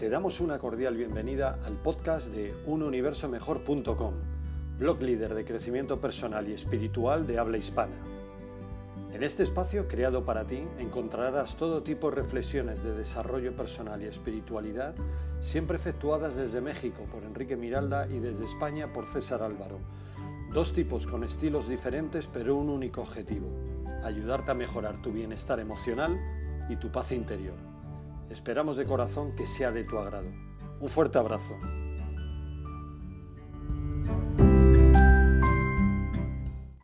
Te damos una cordial bienvenida al podcast de ununiversomejor.com, blog líder de crecimiento personal y espiritual de habla hispana. En este espacio creado para ti encontrarás todo tipo de reflexiones de desarrollo personal y espiritualidad, siempre efectuadas desde México por Enrique Miralda y desde España por César Álvaro. Dos tipos con estilos diferentes pero un único objetivo, ayudarte a mejorar tu bienestar emocional y tu paz interior. Esperamos de corazón que sea de tu agrado. Un fuerte abrazo.